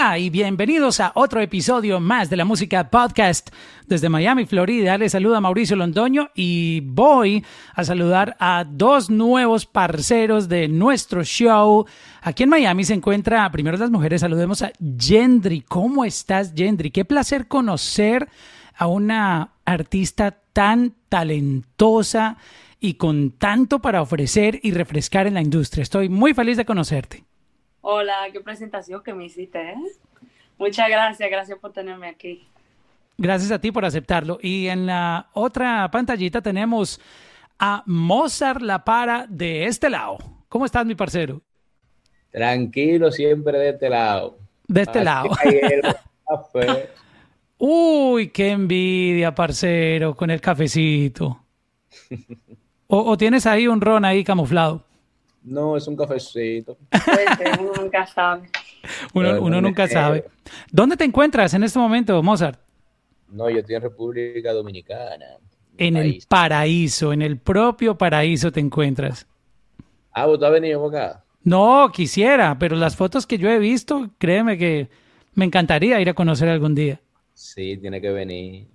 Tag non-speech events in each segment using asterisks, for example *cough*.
Y bienvenidos a otro episodio más de la música podcast desde Miami, Florida. Les saluda Mauricio Londoño y voy a saludar a dos nuevos parceros de nuestro show. Aquí en Miami se encuentra, primero las mujeres, saludemos a Gendry. ¿Cómo estás, Gendry? Qué placer conocer a una artista tan talentosa y con tanto para ofrecer y refrescar en la industria. Estoy muy feliz de conocerte. Hola, qué presentación que me hiciste. ¿eh? Muchas gracias, gracias por tenerme aquí. Gracias a ti por aceptarlo. Y en la otra pantallita tenemos a Mozart La Para de este lado. ¿Cómo estás, mi parcero? Tranquilo, siempre de este lado. De este lado. *laughs* Uy, qué envidia, parcero, con el cafecito. *laughs* o, tienes ahí un ron ahí camuflado? No, es un cafecito. uno nunca sabe. *laughs* Uno, nunca sabe. ¿Dónde te encuentras en este momento, Mozart? No, yo estoy en República Dominicana. En el paraíso, en el propio paraíso te encuentras. Ah, ¿vos has venido acá? No, quisiera, pero las fotos que yo he visto, créeme que me encantaría ir a conocer algún día. Sí, tiene que venir.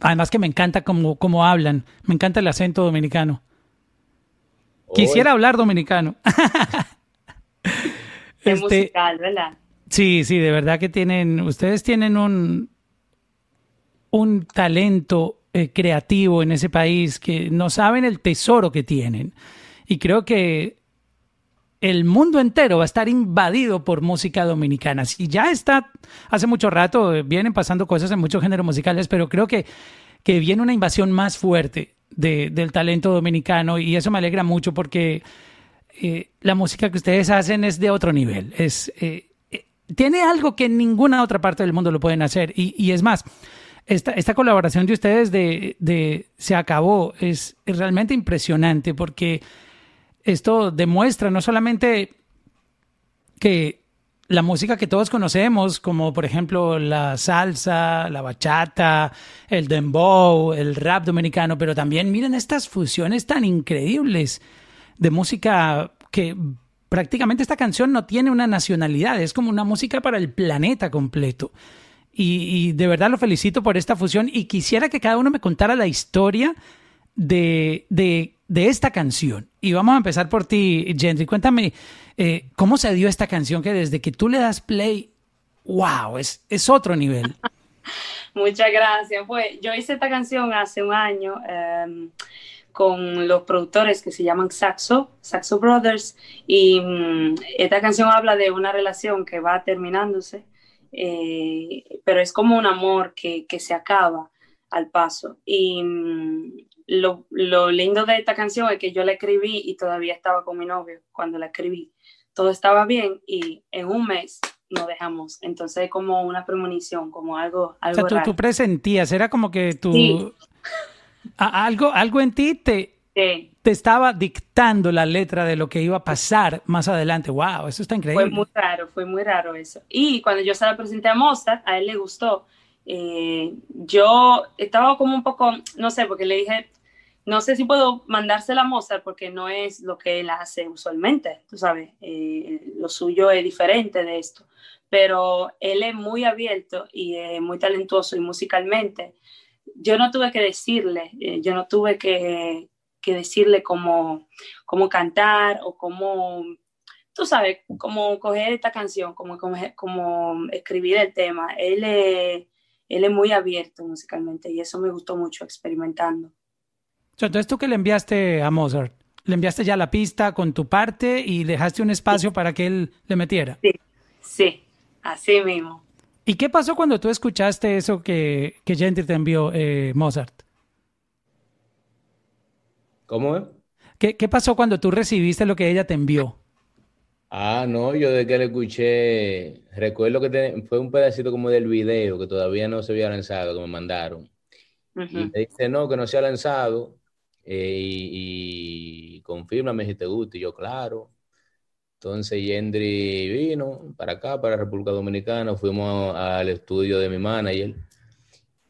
Además que me encanta cómo, cómo hablan, me encanta el acento dominicano. Quisiera hablar dominicano. *laughs* Es este, musical, ¿verdad? Sí, sí, de verdad que tienen, ustedes tienen un, un talento eh, creativo en ese país que no saben el tesoro que tienen. Y creo que el mundo entero va a estar invadido por música dominicana. Si ya está, hace mucho rato eh, vienen pasando cosas en muchos géneros musicales, pero creo que, que viene una invasión más fuerte del talento dominicano y eso me alegra mucho porque eh, la música que ustedes hacen es de otro nivel. Es, eh, eh, tiene algo que en ninguna otra parte del mundo lo pueden hacer. Y, es más, esta, esta, colaboración de ustedes de, de Se acabó es, es, realmente impresionante porque esto demuestra no solamente que la música que todos conocemos, como por ejemplo la salsa, la bachata, el dembow, el rap dominicano, pero también miren estas fusiones tan increíbles de música que prácticamente esta canción no tiene una nacionalidad, es como una música para el planeta completo. Y, de verdad lo felicito por esta fusión y quisiera que cada uno me contara la historia de, de, de esta canción. Y vamos a empezar por ti, Gendry. Cuéntame, eh, ¿cómo se dio esta canción que desde que tú le das play, wow, es, es otro nivel? *laughs* Muchas gracias. Pues yo hice esta canción hace un año em, con los productores que se llaman Saxo, Saxo Brothers, y mm, esta canción habla de una relación que va terminándose, eh, pero es como un amor que, que se acaba al paso. Y mm, lo, lo, lindo de esta canción es que yo la escribí y todavía estaba con mi novio cuando la escribí todo estaba bien y en un mes nos dejamos. Entonces, como una premonición, como algo. algo o sea, tú, presentías, era como que tú. algo, algo en ti te, te estaba dictando la letra de lo que iba a pasar más adelante. ¡Wow! Eso está increíble. Fue muy raro, fue muy raro eso. Y cuando yo se la presenté a Mozart, a él le gustó. Eh, yo estaba como un poco, no sé, porque le dije, no sé si puedo mandársela a Mozart porque no es lo que él hace usualmente, tú sabes, eh, lo suyo es diferente de esto, pero él es muy abierto y es muy talentuoso y musicalmente. Yo no tuve que decirle, eh, yo no tuve que, decirle cómo, cómo, cantar o cómo, tú sabes, cómo coger esta canción, cómo, cómo, escribir el tema. Él él es muy abierto musicalmente y eso me gustó mucho experimentando. Entonces, ¿tú qué le enviaste a Mozart? ¿Le enviaste ya la pista con tu parte y dejaste un espacio para que él le metiera? Sí, sí, así mismo. ¿Y qué pasó cuando tú escuchaste eso que, que Gentry te envió, eh, Mozart? ¿Cómo es? ¿Qué, ¿Qué pasó cuando tú recibiste lo que ella te envió? Ah, no, yo de que le escuché, recuerdo que fue un pedacito como del video que todavía no se había lanzado, que me mandaron. Y me dice, no, que no se ha lanzado. Eh, y, y confírmame si te gusta. Y yo, claro. Entonces Yendri vino para acá, para República Dominicana, fuimos al estudio de mi manager.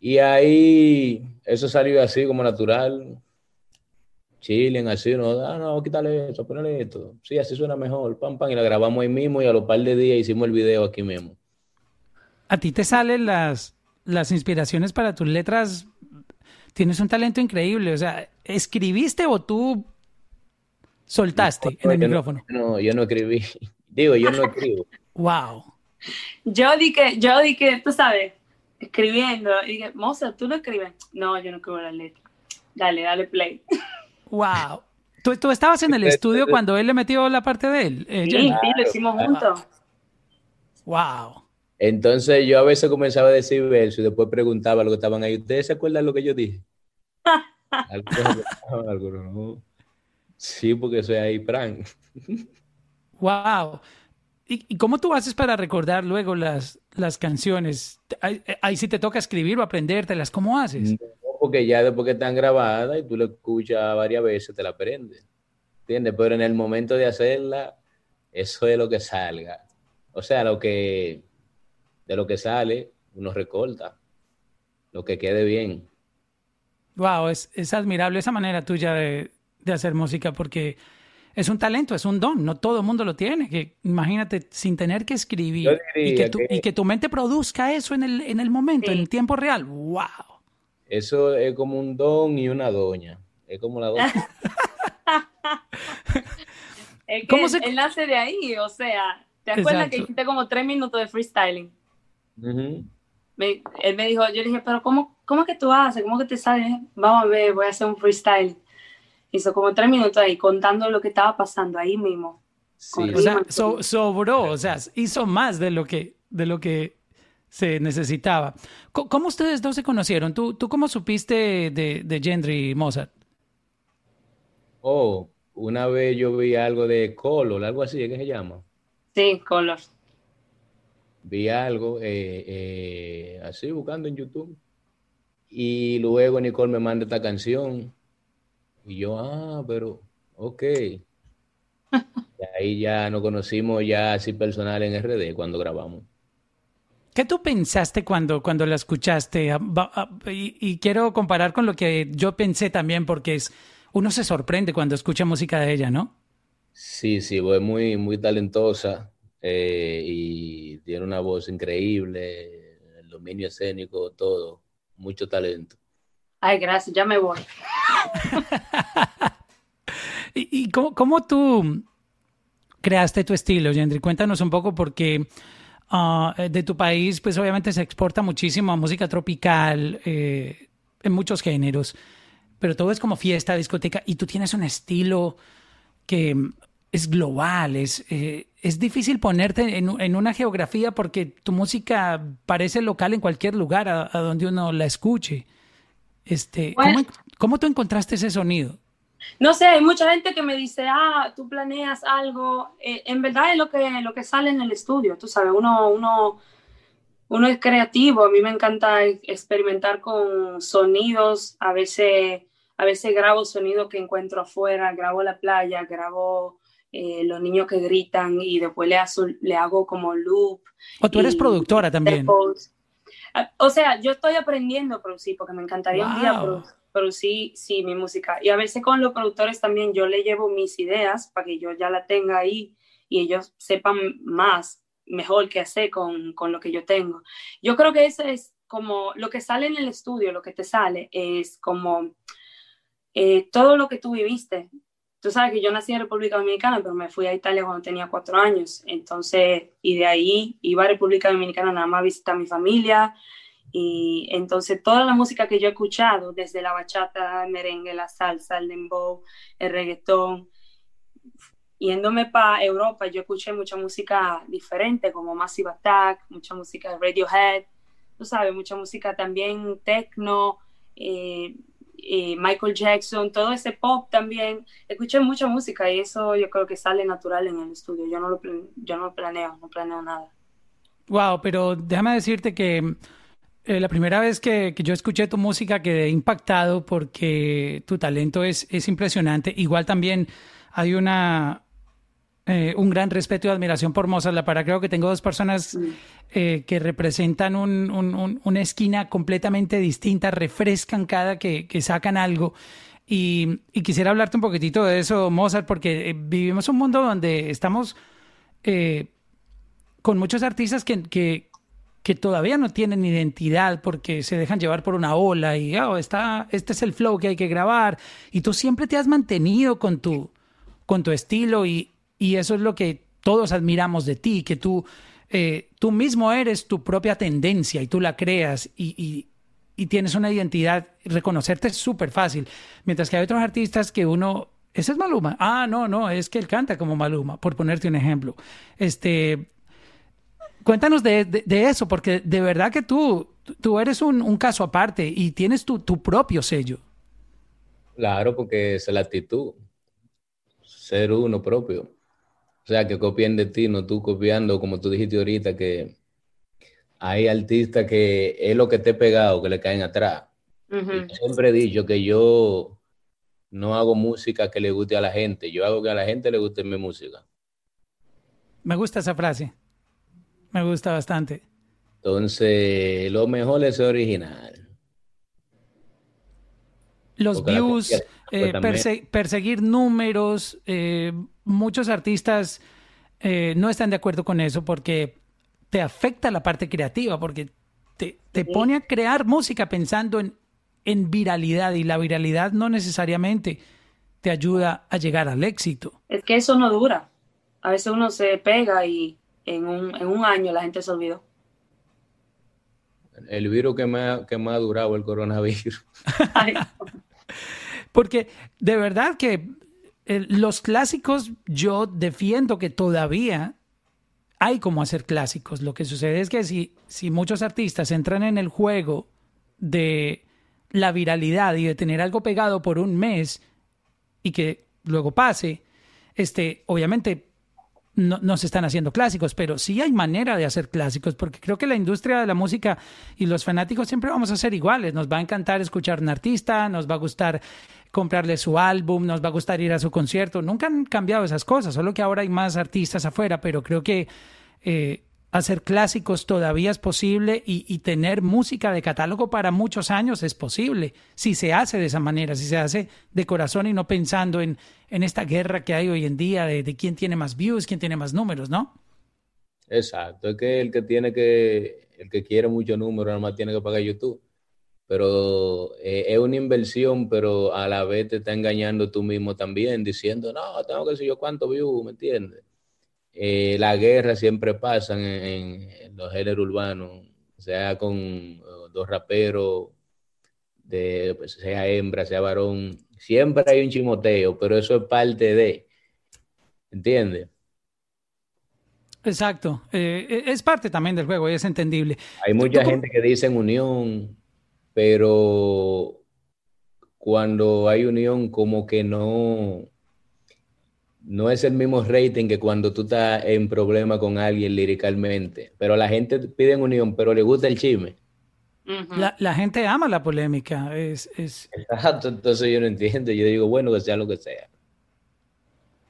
Y ahí eso salió así como natural. Chilen, así, no, ah, no, quítale eso, ponle esto. Sí, así suena mejor, pam, pam, y la grabamos ahí mismo y a los par de días hicimos el video aquí mismo. a ti te salen las, las inspiraciones para tus letras. Tienes un talento increíble. O sea, ¿escribiste o tú soltaste en el micrófono? No, yo no escribí. *laughs* Digo, yo no escribo. *laughs* wow. Yo di que, yo di que, tú sabes, escribiendo. Y dije, Moza, ¿tú no escribes? No, yo no escribo la letra. Dale, dale play. *laughs* Wow. ¿Tú, tú estabas en el estudio cuando él le metió la parte de él? Eh, sí, sí, lo hicimos juntos. Wow. Entonces yo a veces comenzaba a decir verso y después preguntaba a los que estaban ahí, ¿ustedes se acuerdan lo que yo dije? *laughs* Algunos no. Sí, porque soy ahí, Pran. Wow. ¿Y, cómo tú haces para recordar luego las, las canciones? Ahí, sí te toca escribir o aprendértelas. ¿Cómo haces? No, porque ya después que están grabadas y tú lo escuchas varias veces, te la aprendes. ¿Entiendes? Pero en el momento de hacerla, eso es lo que salga. O sea, lo que de lo que sale, uno recorta. Lo que quede bien. Wow, es, es admirable esa manera tuya de, de hacer música porque es un talento, es un don, no todo el mundo lo tiene. Que, imagínate, sin tener que escribir y que, tu, y que, tu, mente produzca eso en el, en el momento, en el tiempo real. ¡Wow! Eso es como un don y una doña. Es como la doña. *laughs* es que ¿Cómo se... él nace de ahí, o sea, ¿te acuerdas que hiciste como tres minutos de freestyling? Él me dijo, yo le dije, pero ¿cómo, ¿cómo que tú haces? ¿Cómo que te sale? Vamos a ver, voy a hacer un freestyle hizo como tres minutos ahí contando lo que estaba pasando ahí mismo. o sea, sobró, o sea, hizo más de lo que, de lo que se necesitaba. ¿Cómo, ustedes dos se conocieron? ¿Tú, tú cómo supiste de, de Gendry Mozart? Oh, una vez yo vi algo de Color, algo así, ¿qué se llama? Sí, Color. Vi algo eh, eh, así buscando en YouTube. Y luego Nicole me manda esta canción y yo, ah, pero, ok. *laughs* y ahí ya nos conocimos ya así personal en RD cuando grabamos. ¿Qué tú pensaste cuando, cuando la escuchaste? Ah, ah, y, quiero comparar con lo que yo pensé también, porque es, uno se sorprende cuando escucha música de ella, ¿no? Sí, sí, es muy, muy talentosa eh, y tiene una voz increíble, el dominio escénico, todo, mucho talento. Ay, gracias, ya me voy. *laughs* ¿Y, cómo, tú creaste tu estilo, Yendri? Cuéntanos un poco porque ah, de tu país, pues obviamente se exporta muchísimo a música tropical, eh, en muchos géneros, pero todo es como fiesta, discoteca, y tú tienes un estilo que es global, es, eh, es difícil ponerte en, una geografía porque tu música parece local en cualquier lugar a donde uno la escuche. Este, ¿cómo, tú encontraste ese sonido? No sé, hay mucha gente que me dice, ah, tú planeas algo. Eh, en verdad es lo que, lo que sale en el estudio, tú sabes, uno, uno, uno es creativo, a mí me encanta experimentar con sonidos, a veces, a veces grabo sonidos que encuentro afuera, grabo la playa, grabo eh, los niños que gritan y después le, le hago como loop. O tú eres productora también. Ah, o sea, yo estoy aprendiendo a producir porque me encantaría un día producir, sí, mi música. Y a veces con los productores también yo le llevo mis ideas para que yo ya la tenga ahí y ellos sepan más, mejor qué hacer con, con lo que yo tengo. Yo creo que eso es como lo que sale en el estudio, lo que te sale, es como eh, todo lo que tú viviste. Tú sabes que yo nací en República Dominicana, pero me fui a Italia cuando tenía cuatro años. Entonces, y de ahí iba a República Dominicana nada más a visitar a mi familia. Y entonces toda la música que yo he escuchado, desde la bachata, el merengue, la salsa, el dembow, el reggaetón, yéndome para Europa, yo escuché mucha música diferente, como Massive Attack, mucha música Radiohead, tú sabes, mucha música también techno, eh, Michael Jackson, todo ese pop también. Escuché mucha música y eso yo creo que sale natural en el estudio. Yo no lo, yo no planeo, no planeo nada. Wow, pero déjame decirte que eh, la primera vez que, yo escuché tu música quedé impactado porque tu talento es, es impresionante. Igual también hay una, eh, un gran respeto y admiración por Mozart La Para. Creo que tengo dos personas eh, que representan una esquina completamente distinta, refrescan cada que, que sacan algo. Y, quisiera hablarte un poquitito de eso, Mozart, porque eh, vivimos un mundo donde estamos con muchos artistas que, que, que todavía no tienen identidad porque se dejan llevar por una ola y oh, está, este es el flow que hay que grabar y tú siempre te has mantenido con tu, con tu estilo y, y eso es lo que todos admiramos de ti, que tú, eh, tú mismo eres tu propia tendencia y tú la creas y, y, tienes una identidad, reconocerte es súper fácil, mientras que hay otros artistas que uno ese es Maluma. Ah, no, no, es que él canta como Maluma, por ponerte un ejemplo. Este, cuéntanos de, eso, porque de verdad que tú, tú eres un, caso aparte y tienes tu, propio sello. Claro, porque es la actitud, ser uno propio. O sea, que copien de ti, no tú copiando, como tú dijiste ahorita, que hay artistas que es lo que te he pegado, que le caen atrás. Siempre he dicho que yo no hago música que le guste a la gente, yo hago que a la gente le guste mi música. Me gusta esa frase, me gusta bastante. Entonces, lo mejor es original. Los views, eh, perseguir números, eh, muchos artistas eh, no están de acuerdo con eso porque te afecta la parte creativa, porque te, te pone a crear música pensando en en viralidad y la viralidad no necesariamente te ayuda a llegar al éxito. Es que eso no dura. A veces uno se pega y en un, en un año la gente se olvidó. El virus que más, que más ha durado, el coronavirus. *laughs* *laughs* Porque de verdad que eh, los clásicos yo defiendo que todavía hay como hacer clásicos. Lo que sucede es que si, si muchos artistas entran en el juego de la viralidad y de tener algo pegado por un mes y que luego pase, este, obviamente no, se están haciendo clásicos, pero sí hay manera de hacer clásicos, porque creo que la industria de la música y los fanáticos siempre vamos a ser iguales. Nos va a encantar escuchar un artista, nos va a gustar comprarle su álbum, nos va a gustar ir a su concierto. Nunca han cambiado esas cosas, solo que ahora hay más artistas afuera, pero creo que eh, hacer clásicos todavía es posible y, tener música de catálogo para muchos años es posible, si se hace de esa manera, si se hace de corazón y no pensando en, en esta guerra que hay hoy en día de, quién tiene más views, quién tiene más números, ¿no? Exacto, es que el que tiene que, el que quiere mucho número, nada más tiene que pagar YouTube. Pero eh, es una inversión, pero a la vez te está engañando tú mismo también, diciendo, no, tengo que decir yo cuánto views, ¿me entiendes? Eh, la guerra siempre pasa en, los géneros urbanos, sea con eh, dos raperos, de, pues, sea hembra, sea varón, siempre hay un chimoteo, pero eso es parte de, ¿entiendes? Exacto, eh, es parte también del juego y es entendible. Hay mucha gente que dice unión, pero cuando hay unión como que no, no es el mismo rating que cuando tú estás en problema con alguien líricamente. Pero la gente pide unión, pero le gusta el chisme. la, gente ama la polémica. Es, Exacto, entonces yo no entiendo. Yo digo, bueno, que sea lo que sea.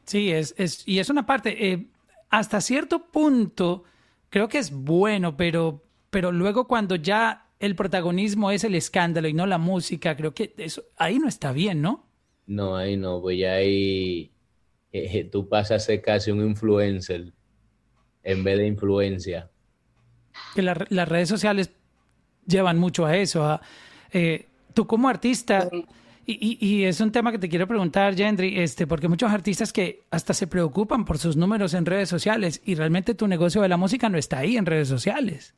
Sí, es, es y es una parte, eh, hasta cierto punto, creo que es bueno, pero, pero luego cuando ya el protagonismo es el escándalo y no la música, creo que eso ahí no está bien, ¿no? No, ahí no, pues ya ahí eh, tú pasas a ser casi un influencer en vez de influencia. Que las redes sociales llevan mucho a eso. Eh, tú como artista, y, y, es un tema que te quiero preguntar, Gendry, este, porque muchos artistas que hasta se preocupan por sus números en redes sociales y realmente tu negocio de la música no está ahí en redes sociales.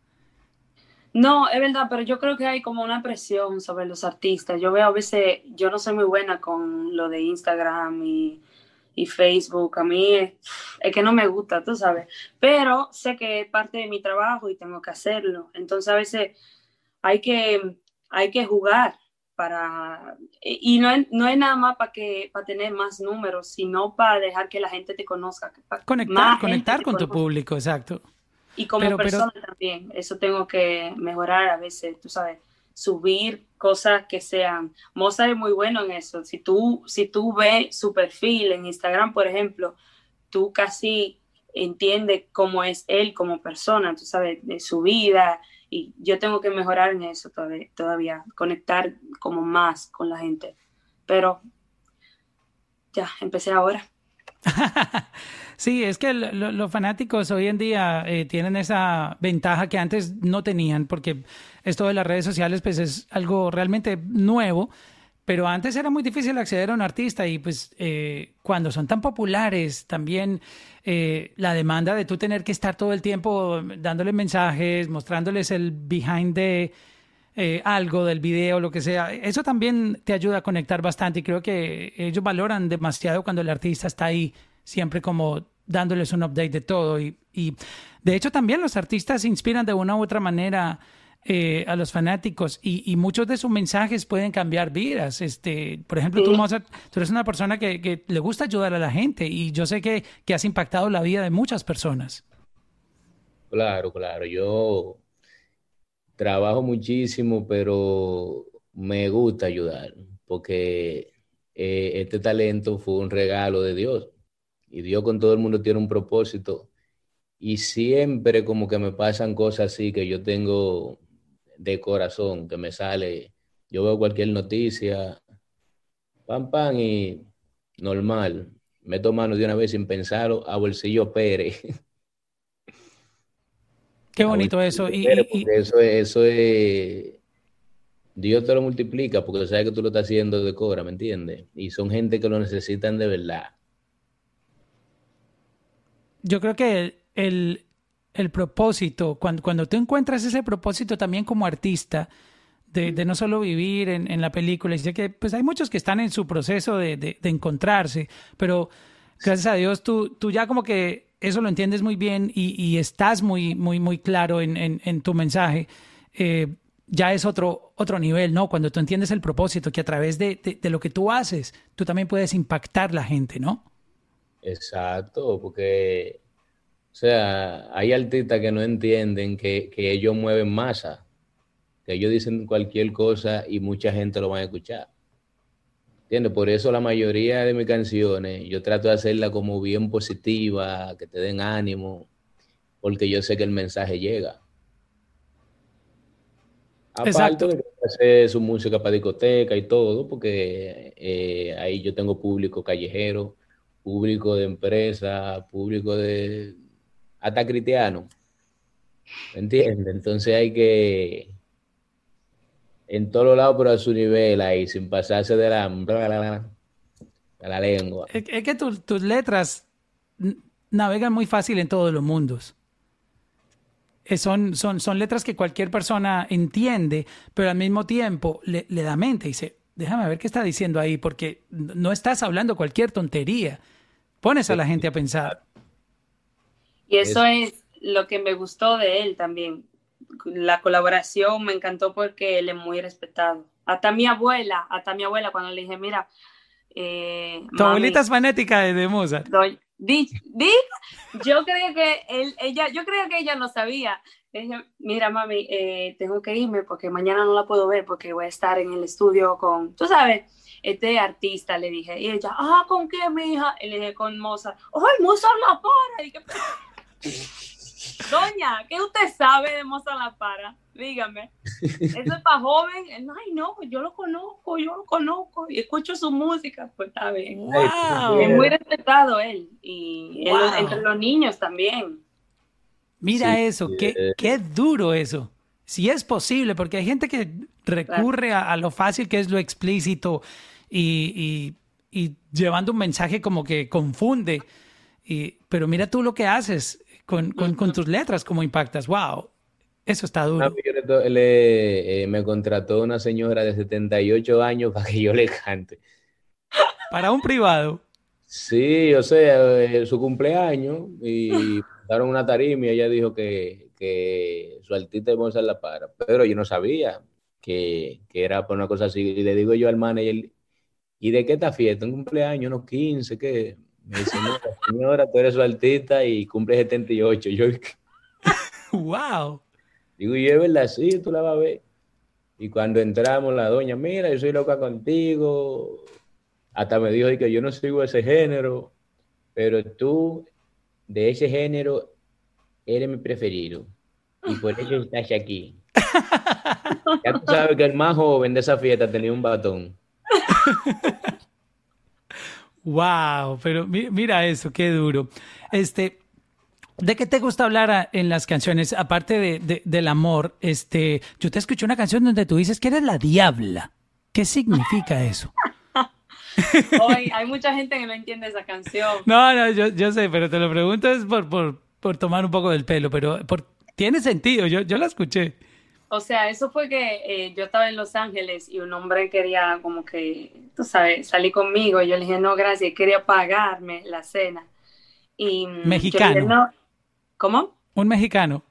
No, es verdad, pero yo creo que hay como una presión sobre los artistas. Yo veo a veces, yo no soy muy buena con lo de Instagram y y Facebook. A mí es, que no me gusta, tú sabes. Pero sé que es parte de mi trabajo y tengo que hacerlo. Entonces a veces hay que, hay que jugar para... Y no es, no es nada más para, que, para tener más números, sino para dejar que la gente te conozca. conectar conectar con tu público, exacto. Y como persona también. Eso tengo que mejorar a veces, tú sabes subir cosas que sean. Mozart es muy bueno en eso. Si tú, si tú ves su perfil en Instagram, por ejemplo, tú casi entiendes cómo es él como persona, tú sabes, de su vida. Y yo tengo que mejorar en eso todavía, todavía conectar como más con la gente. Pero ya, empecé ahora. *laughs* sí, es que los fanáticos hoy en día eh, tienen esa ventaja que antes no tenían, porque esto de las redes sociales pues es algo realmente nuevo, pero antes era muy difícil acceder a un artista y pues eh, cuando son tan populares también eh, la demanda de tú tener que estar todo el tiempo dándole mensajes, mostrándoles el behind de eh, algo del video, lo que sea, eso también te ayuda a conectar bastante y creo que ellos valoran demasiado cuando el artista está ahí siempre como dándoles un update de todo y, y de hecho también los artistas inspiran de una u otra manera eh, a los fanáticos y, muchos de sus mensajes pueden cambiar vidas. Este, por ejemplo, tú, Mozart, tú eres una persona que, le gusta ayudar a la gente y yo sé que, que has impactado la vida de muchas personas. Claro, claro. Yo trabajo muchísimo, pero me gusta ayudar porque eh, este talento fue un regalo de Dios y Dios con todo el mundo tiene un propósito y siempre como que me pasan cosas así que yo tengo de corazón que me sale. Yo veo cualquier noticia, pam, pam, y normal. Meto mano de una vez sin pensarlo a bolsillo Pérez. *laughs* Qué bonito eso. Y, Eso, eso es. Dios te lo multiplica porque sabes que tú lo estás haciendo de cora, ¿me entiendes? Y son gente que lo necesitan de verdad. Yo creo que el, el propósito, cuando, cuando tú encuentras ese propósito también como artista, de, de no solo vivir en, en, la película, y sé que pues hay muchos que están en su proceso de, de, de, encontrarse, pero gracias a Dios tú, tú ya como que eso lo entiendes muy bien y, y estás muy, muy, muy claro en, en, tu mensaje. Eh, ya es otro, otro nivel, ¿no? Cuando tú entiendes el propósito, que a través de, de, lo que tú haces, tú también puedes impactar la gente, ¿no? Exacto, porque o sea, hay artistas que no entienden que, ellos mueven masa, que ellos dicen cualquier cosa y mucha gente lo va a escuchar. ¿Entiendes? Por eso la mayoría de mis canciones yo trato de hacerla como bien positiva, que te den ánimo, porque yo sé que el mensaje llega. Aparte de hacer su música para discoteca y todo, porque eh, ahí yo tengo público callejero, público de empresa, público de, hasta cristiano. ¿Me entiendes? Entonces hay que en todos lados, pero a su nivel ahí, sin pasarse de la, la lengua. Es, que tus letras navegan muy fácil en todos los mundos. Eh, son, son, son letras que cualquier persona entiende, pero al mismo tiempo le, da mente y dice, déjame ver qué está diciendo ahí, porque no estás hablando cualquier tontería. Pones a la gente a pensar. Y eso es lo que me gustó de él también. La colaboración me encantó porque él es muy respetado. Hasta mi abuela, hasta mi abuela, cuando le dije, mira. Eh, tu abuelita es fanática de, Mozart. di, di, yo creo que él, ella, yo creo que ella no sabía. Ella, mira, mami, eh, tengo que irme porque mañana no la puedo ver porque voy a estar en el estudio con, tú sabes, este artista, le dije. Y ella, ah, ¿con qué, mi hija? Y le dije, con Mozart. ¡Ay, Mozart la para! Y que, Doña, ¿qué usted sabe de Mozart La Para? Dígame. ¿Eso es para joven? Ay, no, yo lo conozco, yo lo conozco y escucho su música, pues está bien. Es muy respetado él y entre los niños también. Mira eso, qué, qué duro eso. Si es posible, porque hay gente que recurre a, lo fácil que es lo explícito y, y, y llevando un mensaje como que confunde. Y, pero mira tú lo que haces con, con, tus letras, cómo impactas. ¡Wow! Eso está duro. Le, eh, me contrató una señora de 78 años *laughs* para que yo le cante. ¿Para un privado? Sí, o sea, eh, su cumpleaños y *laughs* daron una tarima y ella dijo que, que su artista iba a la para, pero yo no sabía que, que, era por una cosa así. Y le digo yo al manager, ¿y de qué está fiesta? ¿Un cumpleaños? ¿Unos 15? ¿Qué? Me dice, señora, tú eres su artista y cumple 78. Yo, wow. *laughs* Digo, y es verdad, sí, tú la vas a ver. Y cuando entramos, la doña, mira, yo soy loca contigo. Hasta me dijo que yo no sigo ese género, pero tú, de ese género, eres mi preferido. Y por eso *laughs* estás aquí. ya tú sabes que el más joven de esa fiesta tenía un batón. *laughs* Wow, pero mira eso, qué duro. Este, ¿De qué te gusta hablar en las canciones? Aparte de, del amor, este, yo te escuché una canción donde tú dices que eres la diabla. ¿Qué significa eso? *laughs* Hoy hay mucha gente que no entiende esa canción. No, no, yo, yo sé, pero te lo pregunto es por, por, por tomar un poco del pelo, pero por, tiene sentido, yo, yo la escuché. O sea, eso fue que eh, yo estaba en Los Ángeles y un hombre quería como que, tú sabes, salir conmigo. Yo le dije, no, gracias, quería pagarme la cena. Y mm, mexicano. ¿Cómo? Un mexicano.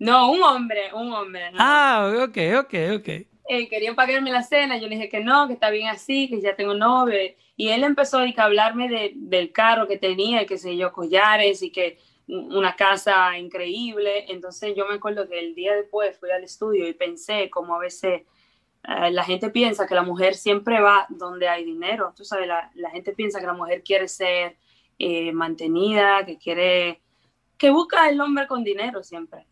No, un hombre, un hombre. Ah, ok, ok, ok. Eh, quería pagarme la cena, yo le dije que no, que está bien así, que ya tengo novio. Y él empezó a hablarme de, del carro que tenía, y que sé yo, collares y que una casa increíble. Entonces yo me acuerdo que el día después fui al estudio y pensé como a veces eh, la gente piensa que la mujer siempre va donde hay dinero. Tú sabes, la, gente piensa que la mujer quiere ser eh, mantenida, que quiere, que busca el hombre con dinero siempre.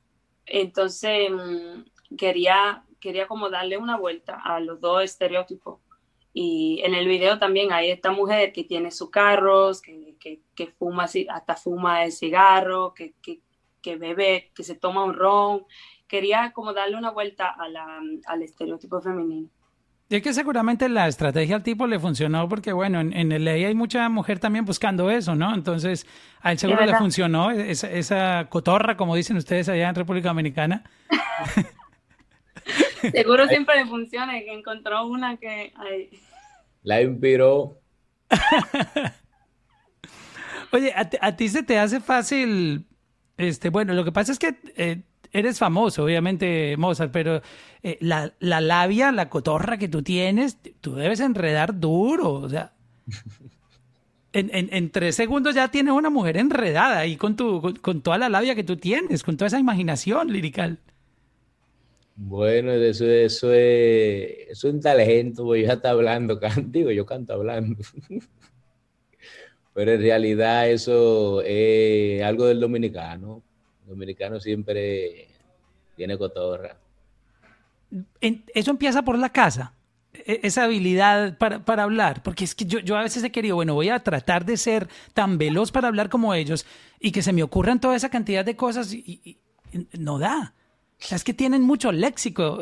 Entonces mm, quería, quería como darle una vuelta a los dos estereotipos y en el video también hay esta mujer que tiene sus carros, que, que, que fuma, hasta fuma el cigarro, que, que, bebe, que se toma un ron. Quería como darle una vuelta a la, al estereotipo femenino. Y es que seguramente la estrategia al tipo le funcionó porque, bueno, en, en el ley hay mucha mujer también buscando eso, ¿no? Entonces, a él seguro le funcionó esa, esa cotorra, como dicen ustedes allá en República Dominicana. *laughs* Seguro siempre le funciona, que encontró una que... La inspiró. *laughs* Oye, ¿a, ti se te hace fácil, este, bueno, lo que pasa es que eh, eres famoso, obviamente, Mozart, pero eh, la, labia, la cotorra que tú tienes, tú debes enredar duro, o sea... *laughs* En, en, tres segundos ya tienes una mujer enredada ahí con, tu, con toda la labia que tú tienes, con toda esa imaginación lirical. Bueno, eso, eso, es, eso es un talento, voy ya está hablando, *laughs* digo, yo canto hablando. Pero en realidad eso es algo del dominicano. El dominicano siempre tiene cotorra. Eso empieza por la casa, e, esa habilidad para, para hablar, porque es que yo, yo, a veces he querido, bueno, voy a tratar de ser tan veloz para hablar como ellos y que se me ocurran toda esa cantidad de cosas y no da es que tienen mucho léxico.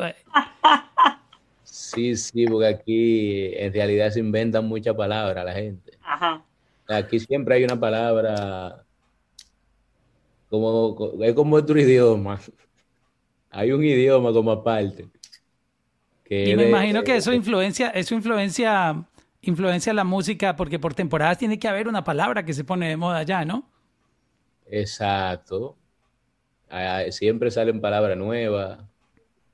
Sí, sí, porque aquí en realidad se inventan muchas palabras la gente. Ajá. Aquí siempre hay una palabra como es como otro idioma. Hay un idioma como aparte. y me imagino que eso influencia, eso influencia, influencia la música, porque por temporadas tiene que haber una palabra que se pone de moda ya, ¿no? Exacto siempre salen palabras nuevas.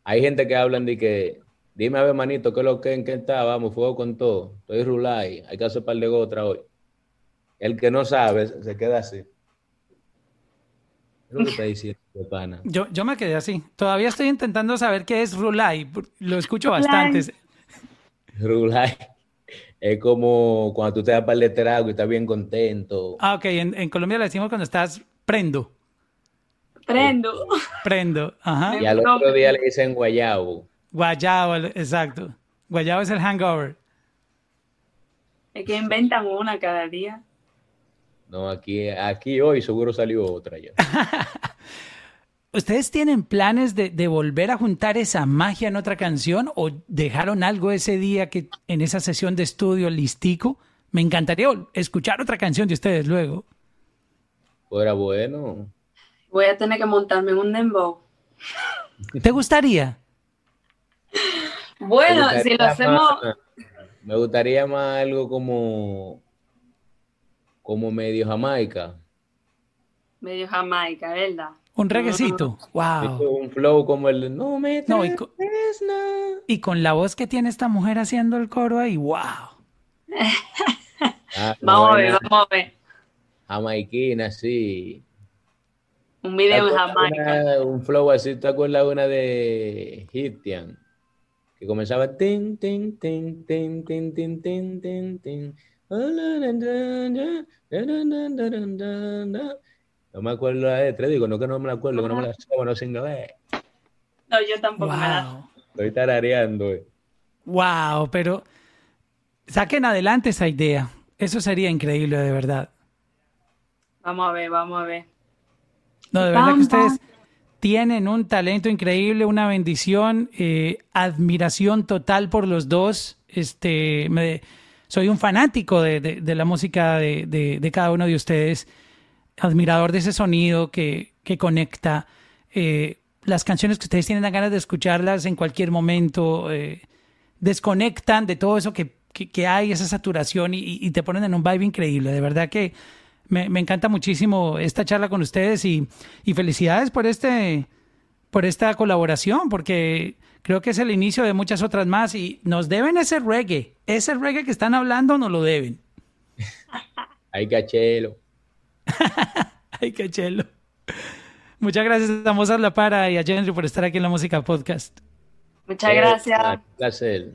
Hay gente que hablan de que, dime a ver, manito, ¿qué es lo que en qué está? Vamos, fuego con todo. Estoy rulay, hay que hacer par de gotra hoy. El que no sabe se queda así. lo que está diciendo, pana. Yo, yo me quedé así. Todavía estoy intentando saber qué es rulay. Lo escucho bastante. Rulay. Es como cuando tú te das par de trago y estás bien contento. Ah, ok. En, en Colombia le decimos cuando estás prendo. Prendo. Prendo, ajá. Y al otro día le dicen guayabo. Guayabo, exacto. Guayabo es el hangover. Es que inventan una cada día. No, aquí, aquí hoy seguro salió otra ya. *laughs* ¿Ustedes tienen planes de, de, volver a juntar esa magia en otra canción o dejaron algo ese día que en esa sesión de estudio listico? Me encantaría escuchar otra canción de ustedes luego. Fuera bueno. Voy a tener que montarme en un dembow. ¿Te gustaría? Bueno, si lo hacemos... me gustaría más algo como... Como medio jamaica. Medio jamaica, ¿verdad? Un reguecito. Wow. Un flow como el no me no, y, con, y con la voz que tiene esta mujer haciendo el coro ahí, wow. Ah, vamos a ver, vamos a ver. Jamaiquina, sí. Un video en Jamaica. un flow así, ¿te acuerdas una de Hitian? Que comenzaba tin, tin, tin, tin, tin, tin, tin, tin, tin. *laughs* No me acuerdo la letra, digo, no que no me la acuerdo, que no me la sé, no inglés. No, yo tampoco me la Estoy tarareando. Eh. Wow, pero saquen adelante esa idea. Eso sería increíble, de verdad. Vamos a ver, vamos a ver. No, de verdad que ustedes tienen un talento increíble, una bendición, eh, admiración total por los dos. Este, me, soy un fanático de, la música de, cada uno de ustedes, admirador de ese sonido que, conecta. Eh, las canciones que ustedes tienen ganas de escucharlas en cualquier momento, eh, desconectan de todo eso que, hay, esa saturación, y, te ponen en un vibe increíble. De verdad que me, encanta muchísimo esta charla con ustedes y, y felicidades por este por esta colaboración, porque creo que es el inicio de muchas otras más y nos deben ese reggae, ese reggae que están hablando nos lo deben. *laughs* Ay, cachelo. *laughs* Ay, cachelo. Muchas gracias a Mozart La Para y a Henry por estar aquí en la Música Podcast. Muchas gracias. Un placer.